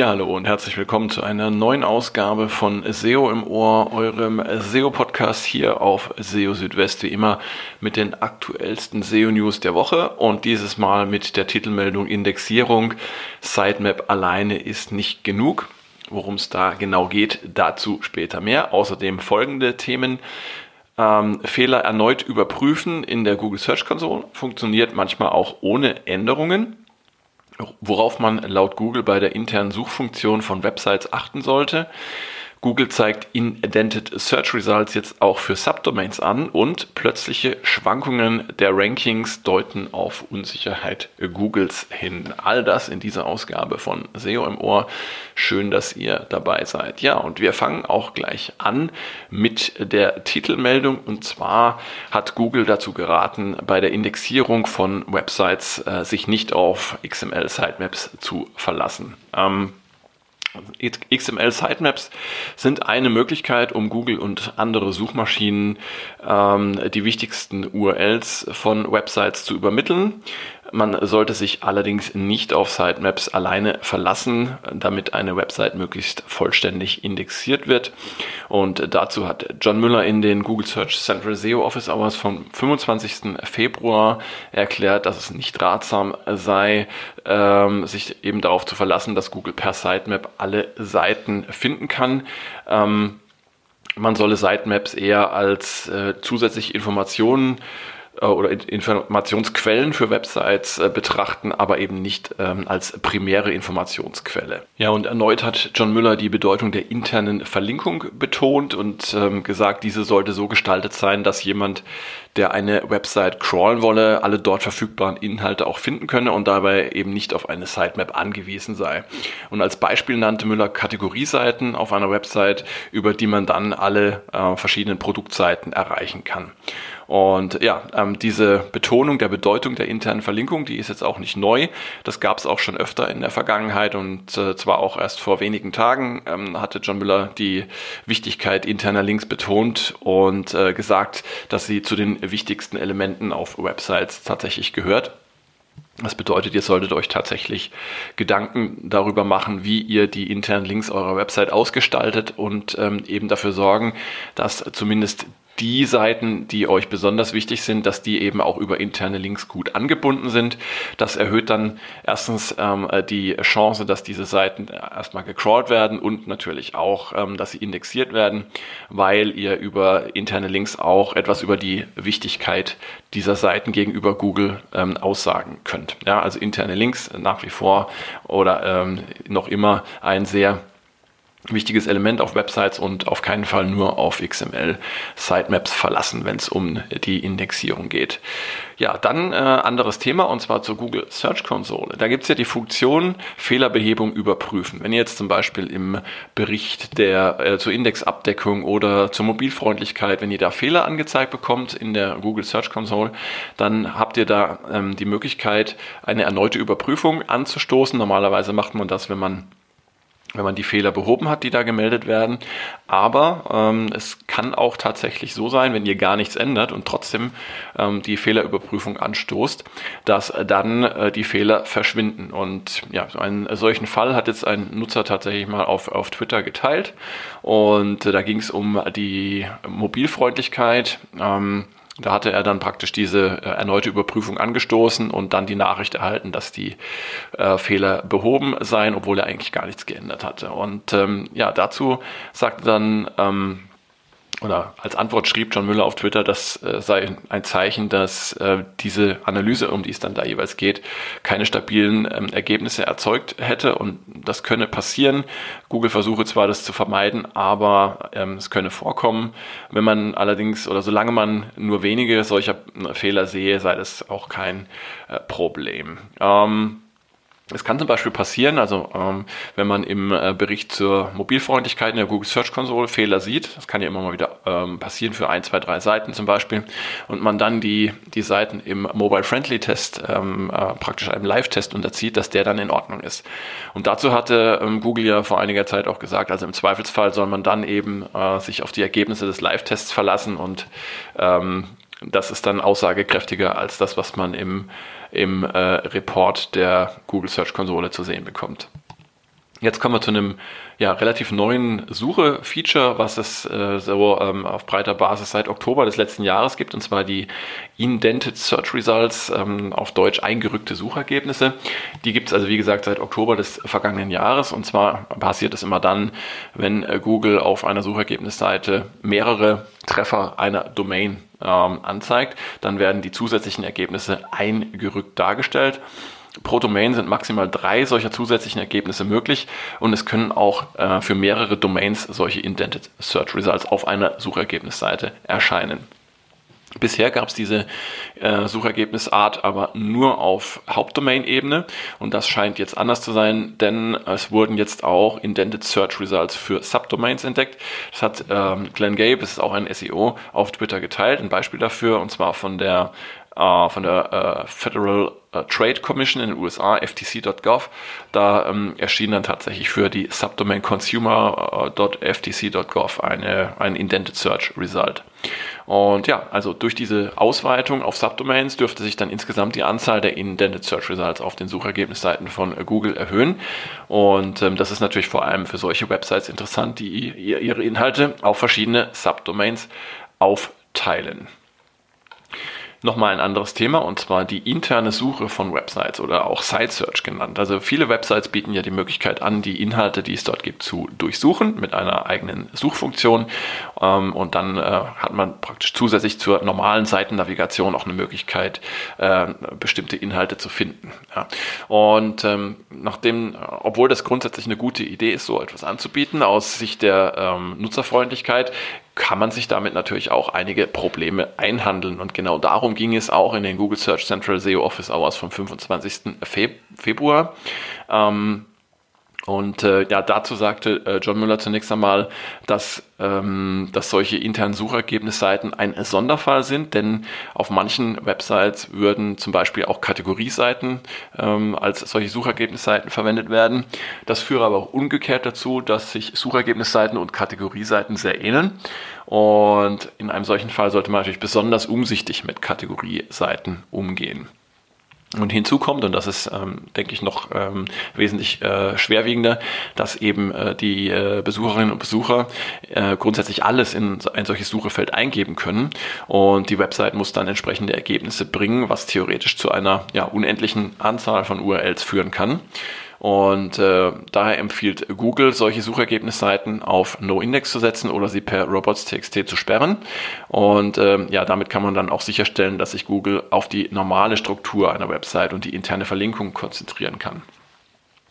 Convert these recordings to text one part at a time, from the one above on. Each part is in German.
Ja, hallo und herzlich willkommen zu einer neuen Ausgabe von SEO im Ohr, eurem SEO-Podcast hier auf SEO Südwest, wie immer mit den aktuellsten SEO-News der Woche und dieses Mal mit der Titelmeldung Indexierung. Sitemap alleine ist nicht genug. Worum es da genau geht, dazu später mehr. Außerdem folgende Themen. Ähm, Fehler erneut überprüfen in der Google Search Console funktioniert manchmal auch ohne Änderungen worauf man laut Google bei der internen Suchfunktion von Websites achten sollte. Google zeigt Indented Search Results jetzt auch für Subdomains an und plötzliche Schwankungen der Rankings deuten auf Unsicherheit Googles hin. All das in dieser Ausgabe von SEO im Ohr. Schön, dass ihr dabei seid. Ja, und wir fangen auch gleich an mit der Titelmeldung. Und zwar hat Google dazu geraten, bei der Indexierung von Websites äh, sich nicht auf XML Sitemaps zu verlassen. Ähm, XML Sitemaps sind eine Möglichkeit, um Google und andere Suchmaschinen ähm, die wichtigsten URLs von Websites zu übermitteln. Man sollte sich allerdings nicht auf Sitemaps alleine verlassen, damit eine Website möglichst vollständig indexiert wird. Und dazu hat John Müller in den Google Search Central SEO Office Hours vom 25. Februar erklärt, dass es nicht ratsam sei, ähm, sich eben darauf zu verlassen, dass Google per Sitemap alle Seiten finden kann. Ähm, man solle Sitemaps eher als äh, zusätzliche Informationen oder Informationsquellen für Websites äh, betrachten, aber eben nicht ähm, als primäre Informationsquelle. Ja, und erneut hat John Müller die Bedeutung der internen Verlinkung betont und ähm, gesagt, diese sollte so gestaltet sein, dass jemand, der eine Website crawlen wolle, alle dort verfügbaren Inhalte auch finden könne und dabei eben nicht auf eine Sitemap angewiesen sei. Und als Beispiel nannte Müller Kategorieseiten auf einer Website, über die man dann alle äh, verschiedenen Produktseiten erreichen kann. Und ja, ähm, diese Betonung der Bedeutung der internen Verlinkung, die ist jetzt auch nicht neu. Das gab es auch schon öfter in der Vergangenheit und äh, zwar auch erst vor wenigen Tagen ähm, hatte John Müller die Wichtigkeit interner Links betont und äh, gesagt, dass sie zu den wichtigsten Elementen auf Websites tatsächlich gehört. Das bedeutet, ihr solltet euch tatsächlich Gedanken darüber machen, wie ihr die internen Links eurer Website ausgestaltet und ähm, eben dafür sorgen, dass zumindest die Seiten, die euch besonders wichtig sind, dass die eben auch über interne Links gut angebunden sind. Das erhöht dann erstens ähm, die Chance, dass diese Seiten erstmal gecrawlt werden und natürlich auch, ähm, dass sie indexiert werden, weil ihr über interne Links auch etwas über die Wichtigkeit dieser Seiten gegenüber Google ähm, aussagen könnt. Ja, also interne Links nach wie vor oder ähm, noch immer ein sehr wichtiges Element auf Websites und auf keinen Fall nur auf XML Sitemaps verlassen, wenn es um die Indexierung geht. Ja, dann äh, anderes Thema und zwar zur Google Search Console. Da gibt es ja die Funktion Fehlerbehebung überprüfen. Wenn ihr jetzt zum Beispiel im Bericht der äh, zur Indexabdeckung oder zur Mobilfreundlichkeit, wenn ihr da Fehler angezeigt bekommt in der Google Search Console, dann habt ihr da ähm, die Möglichkeit, eine erneute Überprüfung anzustoßen. Normalerweise macht man das, wenn man wenn man die Fehler behoben hat, die da gemeldet werden. Aber ähm, es kann auch tatsächlich so sein, wenn ihr gar nichts ändert und trotzdem ähm, die Fehlerüberprüfung anstoßt, dass dann äh, die Fehler verschwinden. Und ja, so einen solchen Fall hat jetzt ein Nutzer tatsächlich mal auf, auf Twitter geteilt. Und äh, da ging es um die Mobilfreundlichkeit. Ähm, da hatte er dann praktisch diese äh, erneute Überprüfung angestoßen und dann die Nachricht erhalten, dass die äh, Fehler behoben seien, obwohl er eigentlich gar nichts geändert hatte. Und ähm, ja, dazu sagte dann ähm, oder als Antwort schrieb John Müller auf Twitter, das äh, sei ein Zeichen, dass äh, diese Analyse, um die es dann da jeweils geht, keine stabilen ähm, Ergebnisse erzeugt hätte und das könne passieren. Google versuche zwar das zu vermeiden, aber ähm, es könne vorkommen. Wenn man allerdings oder solange man nur wenige solcher äh, Fehler sehe, sei das auch kein Problem. Ähm, es kann zum Beispiel passieren, also ähm, wenn man im äh, Bericht zur Mobilfreundlichkeit in der Google Search Console Fehler sieht, das kann ja immer mal wieder ähm, passieren für ein, zwei, drei Seiten zum Beispiel, und man dann die, die Seiten im Mobile Friendly Test ähm, äh, praktisch einem Live-Test unterzieht, dass der dann in Ordnung ist. Und dazu hatte ähm, Google ja vor einiger Zeit auch gesagt, also im Zweifelsfall soll man dann eben äh, sich auf die Ergebnisse des Live-Tests verlassen und ähm, das ist dann aussagekräftiger als das, was man im, im äh, Report der Google Search Konsole zu sehen bekommt. Jetzt kommen wir zu einem ja, relativ neuen Suche-Feature, was es äh, so ähm, auf breiter Basis seit Oktober des letzten Jahres gibt, und zwar die Indented Search Results, ähm, auf Deutsch eingerückte Suchergebnisse. Die gibt es also, wie gesagt, seit Oktober des vergangenen Jahres. Und zwar passiert es immer dann, wenn äh, Google auf einer Suchergebnisseite mehrere Treffer einer Domain ähm, anzeigt, dann werden die zusätzlichen Ergebnisse eingerückt dargestellt. Pro Domain sind maximal drei solcher zusätzlichen Ergebnisse möglich und es können auch äh, für mehrere Domains solche Indented Search Results auf einer Suchergebnisseite erscheinen. Bisher gab es diese äh, Suchergebnisart aber nur auf Hauptdomain-Ebene und das scheint jetzt anders zu sein, denn es wurden jetzt auch Indented Search Results für Subdomains entdeckt. Das hat ähm, Glenn Gabe, das ist auch ein SEO, auf Twitter geteilt, ein Beispiel dafür und zwar von der äh, von der äh, Federal äh, Trade Commission in den USA, ftc.gov. Da ähm, erschien dann tatsächlich für die Subdomain consumer.ftc.gov eine, ein Indented Search Result. Und ja, also durch diese Ausweitung auf Subdomains dürfte sich dann insgesamt die Anzahl der Indented Search Results auf den Suchergebnisseiten von Google erhöhen. Und ähm, das ist natürlich vor allem für solche Websites interessant, die ihre Inhalte auf verschiedene Subdomains aufteilen nochmal ein anderes Thema und zwar die interne Suche von Websites oder auch Site Search genannt. Also viele Websites bieten ja die Möglichkeit an, die Inhalte, die es dort gibt, zu durchsuchen mit einer eigenen Suchfunktion ähm, und dann äh, hat man praktisch zusätzlich zur normalen Seitennavigation auch eine Möglichkeit, äh, bestimmte Inhalte zu finden. Ja. Und ähm, nachdem, obwohl das grundsätzlich eine gute Idee ist, so etwas anzubieten, aus Sicht der ähm, Nutzerfreundlichkeit, kann man sich damit natürlich auch einige Probleme einhandeln. Und genau darum ging es auch in den Google Search Central SEO Office Hours vom 25. Februar. Ähm, und äh, ja, dazu sagte äh, John Müller zunächst einmal, dass, ähm, dass solche internen Suchergebnisseiten ein Sonderfall sind, denn auf manchen Websites würden zum Beispiel auch Kategorieseiten ähm, als solche Suchergebnisseiten verwendet werden. Das führe aber auch umgekehrt dazu, dass sich Suchergebnisseiten und Kategorieseiten sehr ähneln. Und in einem solchen Fall sollte man natürlich besonders umsichtig mit Kategorieseiten umgehen. Und hinzu kommt, und das ist, ähm, denke ich, noch ähm, wesentlich äh, schwerwiegender, dass eben äh, die äh, Besucherinnen und Besucher äh, grundsätzlich alles in ein solches Suchefeld eingeben können. Und die Website muss dann entsprechende Ergebnisse bringen, was theoretisch zu einer ja, unendlichen Anzahl von URLs führen kann. Und äh, daher empfiehlt Google, solche Suchergebnisseiten auf No-Index zu setzen oder sie per robots.txt zu sperren. Und äh, ja, damit kann man dann auch sicherstellen, dass sich Google auf die normale Struktur einer Website und die interne Verlinkung konzentrieren kann.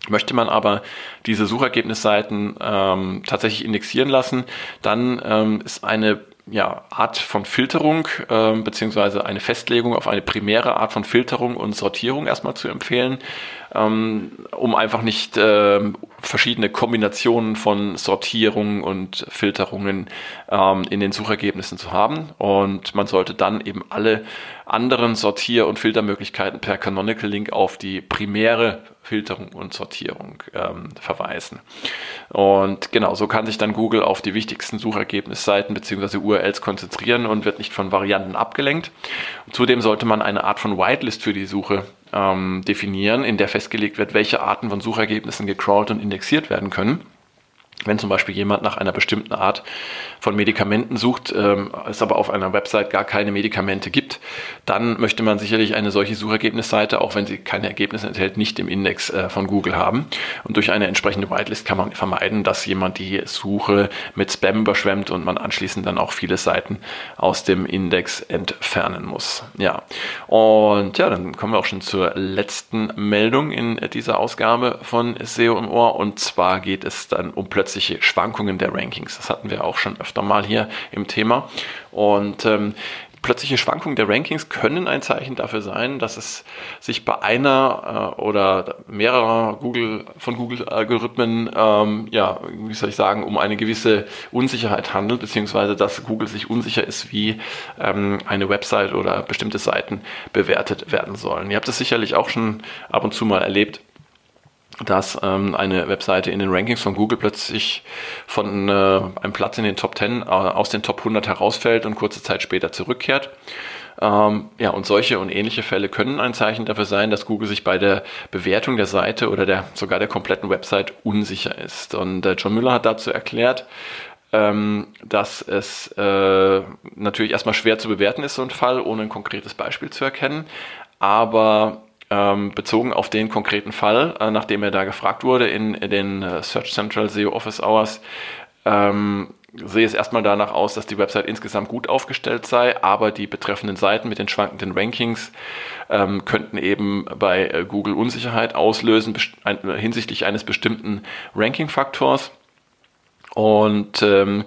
Möchte man aber diese Suchergebnisseiten ähm, tatsächlich indexieren lassen, dann ähm, ist eine ja, Art von Filterung äh, beziehungsweise eine Festlegung auf eine primäre Art von Filterung und Sortierung erstmal zu empfehlen, ähm, um einfach nicht äh, verschiedene Kombinationen von Sortierungen und Filterungen ähm, in den Suchergebnissen zu haben. Und man sollte dann eben alle anderen Sortier- und Filtermöglichkeiten per Canonical Link auf die primäre Filterung und Sortierung ähm, verweisen. Und genau, so kann sich dann Google auf die wichtigsten Suchergebnisseiten bzw. URLs konzentrieren und wird nicht von Varianten abgelenkt. zudem sollte man eine Art von Whitelist für die Suche ähm, definieren, in der festgelegt wird, welche Arten von Suchergebnissen gecrawlt und indexiert werden können. Wenn zum Beispiel jemand nach einer bestimmten Art von Medikamenten sucht, ähm, es aber auf einer Website gar keine Medikamente gibt, dann möchte man sicherlich eine solche Suchergebnisseite, auch wenn sie keine Ergebnisse enthält, nicht im Index äh, von Google haben. Und durch eine entsprechende Whitelist kann man vermeiden, dass jemand die Suche mit Spam überschwemmt und man anschließend dann auch viele Seiten aus dem Index entfernen muss. Ja, und ja, dann kommen wir auch schon zur letzten Meldung in dieser Ausgabe von SEO im Ohr. Und zwar geht es dann um plötzlich plötzliche Schwankungen der Rankings. Das hatten wir auch schon öfter mal hier im Thema. Und ähm, plötzliche Schwankungen der Rankings können ein Zeichen dafür sein, dass es sich bei einer äh, oder mehrerer Google von Google-Algorithmen, ähm, ja, wie soll ich sagen, um eine gewisse Unsicherheit handelt, beziehungsweise dass Google sich unsicher ist, wie ähm, eine Website oder bestimmte Seiten bewertet werden sollen. Ihr habt es sicherlich auch schon ab und zu mal erlebt, dass ähm, eine Webseite in den Rankings von Google plötzlich von äh, einem Platz in den Top 10 äh, aus den Top 100 herausfällt und kurze Zeit später zurückkehrt. Ähm, ja, und solche und ähnliche Fälle können ein Zeichen dafür sein, dass Google sich bei der Bewertung der Seite oder der, sogar der kompletten Website unsicher ist. Und äh, John Müller hat dazu erklärt, ähm, dass es äh, natürlich erstmal schwer zu bewerten ist, so ein Fall, ohne ein konkretes Beispiel zu erkennen. Aber ähm, bezogen auf den konkreten Fall, äh, nachdem er da gefragt wurde in, in den äh, Search Central SEO Office Hours, ähm, sehe es erstmal danach aus, dass die Website insgesamt gut aufgestellt sei, aber die betreffenden Seiten mit den schwankenden Rankings ähm, könnten eben bei äh, Google Unsicherheit auslösen ein, hinsichtlich eines bestimmten Ranking-Faktors. Und ähm,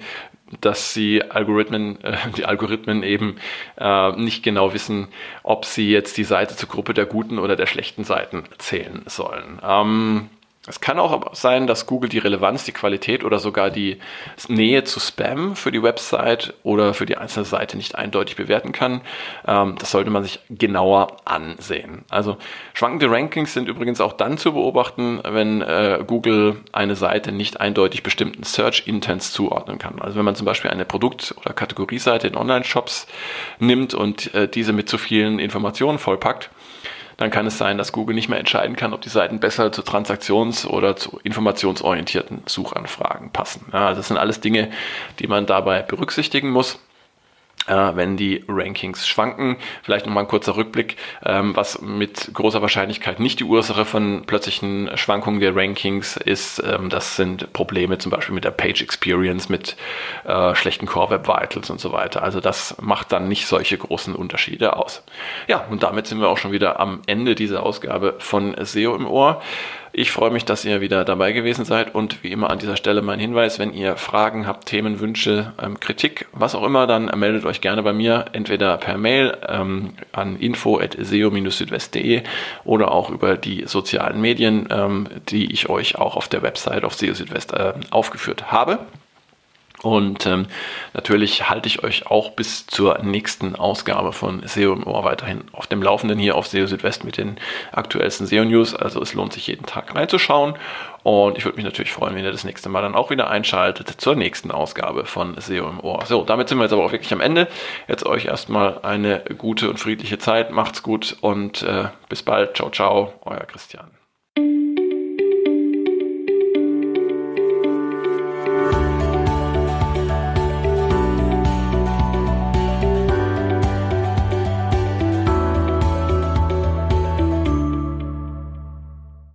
dass sie Algorithmen, äh, die Algorithmen eben äh, nicht genau wissen, ob sie jetzt die Seite zur Gruppe der guten oder der schlechten Seiten zählen sollen. Ähm, es kann auch sein, dass Google die Relevanz, die Qualität oder sogar die Nähe zu Spam für die Website oder für die einzelne Seite nicht eindeutig bewerten kann. Ähm, das sollte man sich genauer ansehen. Also schwankende Rankings sind übrigens auch dann zu beobachten, wenn äh, Google eine Seite nicht eindeutig bestimmten Search Intents zuordnen kann. Also wenn man zum Beispiel eine Produkt- oder Kategorieseite in Online-Shops nimmt und äh, diese mit zu vielen Informationen vollpackt, dann kann es sein, dass Google nicht mehr entscheiden kann, ob die Seiten besser zu transaktions- oder zu informationsorientierten Suchanfragen passen. Ja, also das sind alles Dinge, die man dabei berücksichtigen muss wenn die Rankings schwanken. Vielleicht nochmal ein kurzer Rückblick, ähm, was mit großer Wahrscheinlichkeit nicht die Ursache von plötzlichen Schwankungen der Rankings ist. Ähm, das sind Probleme zum Beispiel mit der Page Experience, mit äh, schlechten Core Web Vitals und so weiter. Also das macht dann nicht solche großen Unterschiede aus. Ja, und damit sind wir auch schon wieder am Ende dieser Ausgabe von SEO im Ohr. Ich freue mich, dass ihr wieder dabei gewesen seid und wie immer an dieser Stelle mein Hinweis, wenn ihr Fragen habt, Themen, Wünsche, ähm, Kritik, was auch immer, dann meldet euch gerne bei mir, entweder per Mail ähm, an info.seo-südwest.de oder auch über die sozialen Medien, ähm, die ich euch auch auf der Website auf SEO Südwest äh, aufgeführt habe. Und ähm, natürlich halte ich euch auch bis zur nächsten Ausgabe von SEO im Ohr weiterhin auf dem Laufenden hier auf SEO Südwest mit den aktuellsten SEO News. Also es lohnt sich jeden Tag reinzuschauen. Und ich würde mich natürlich freuen, wenn ihr das nächste Mal dann auch wieder einschaltet zur nächsten Ausgabe von SEO im Ohr. So, damit sind wir jetzt aber auch wirklich am Ende. Jetzt euch erstmal eine gute und friedliche Zeit. Macht's gut und äh, bis bald. Ciao, ciao, euer Christian.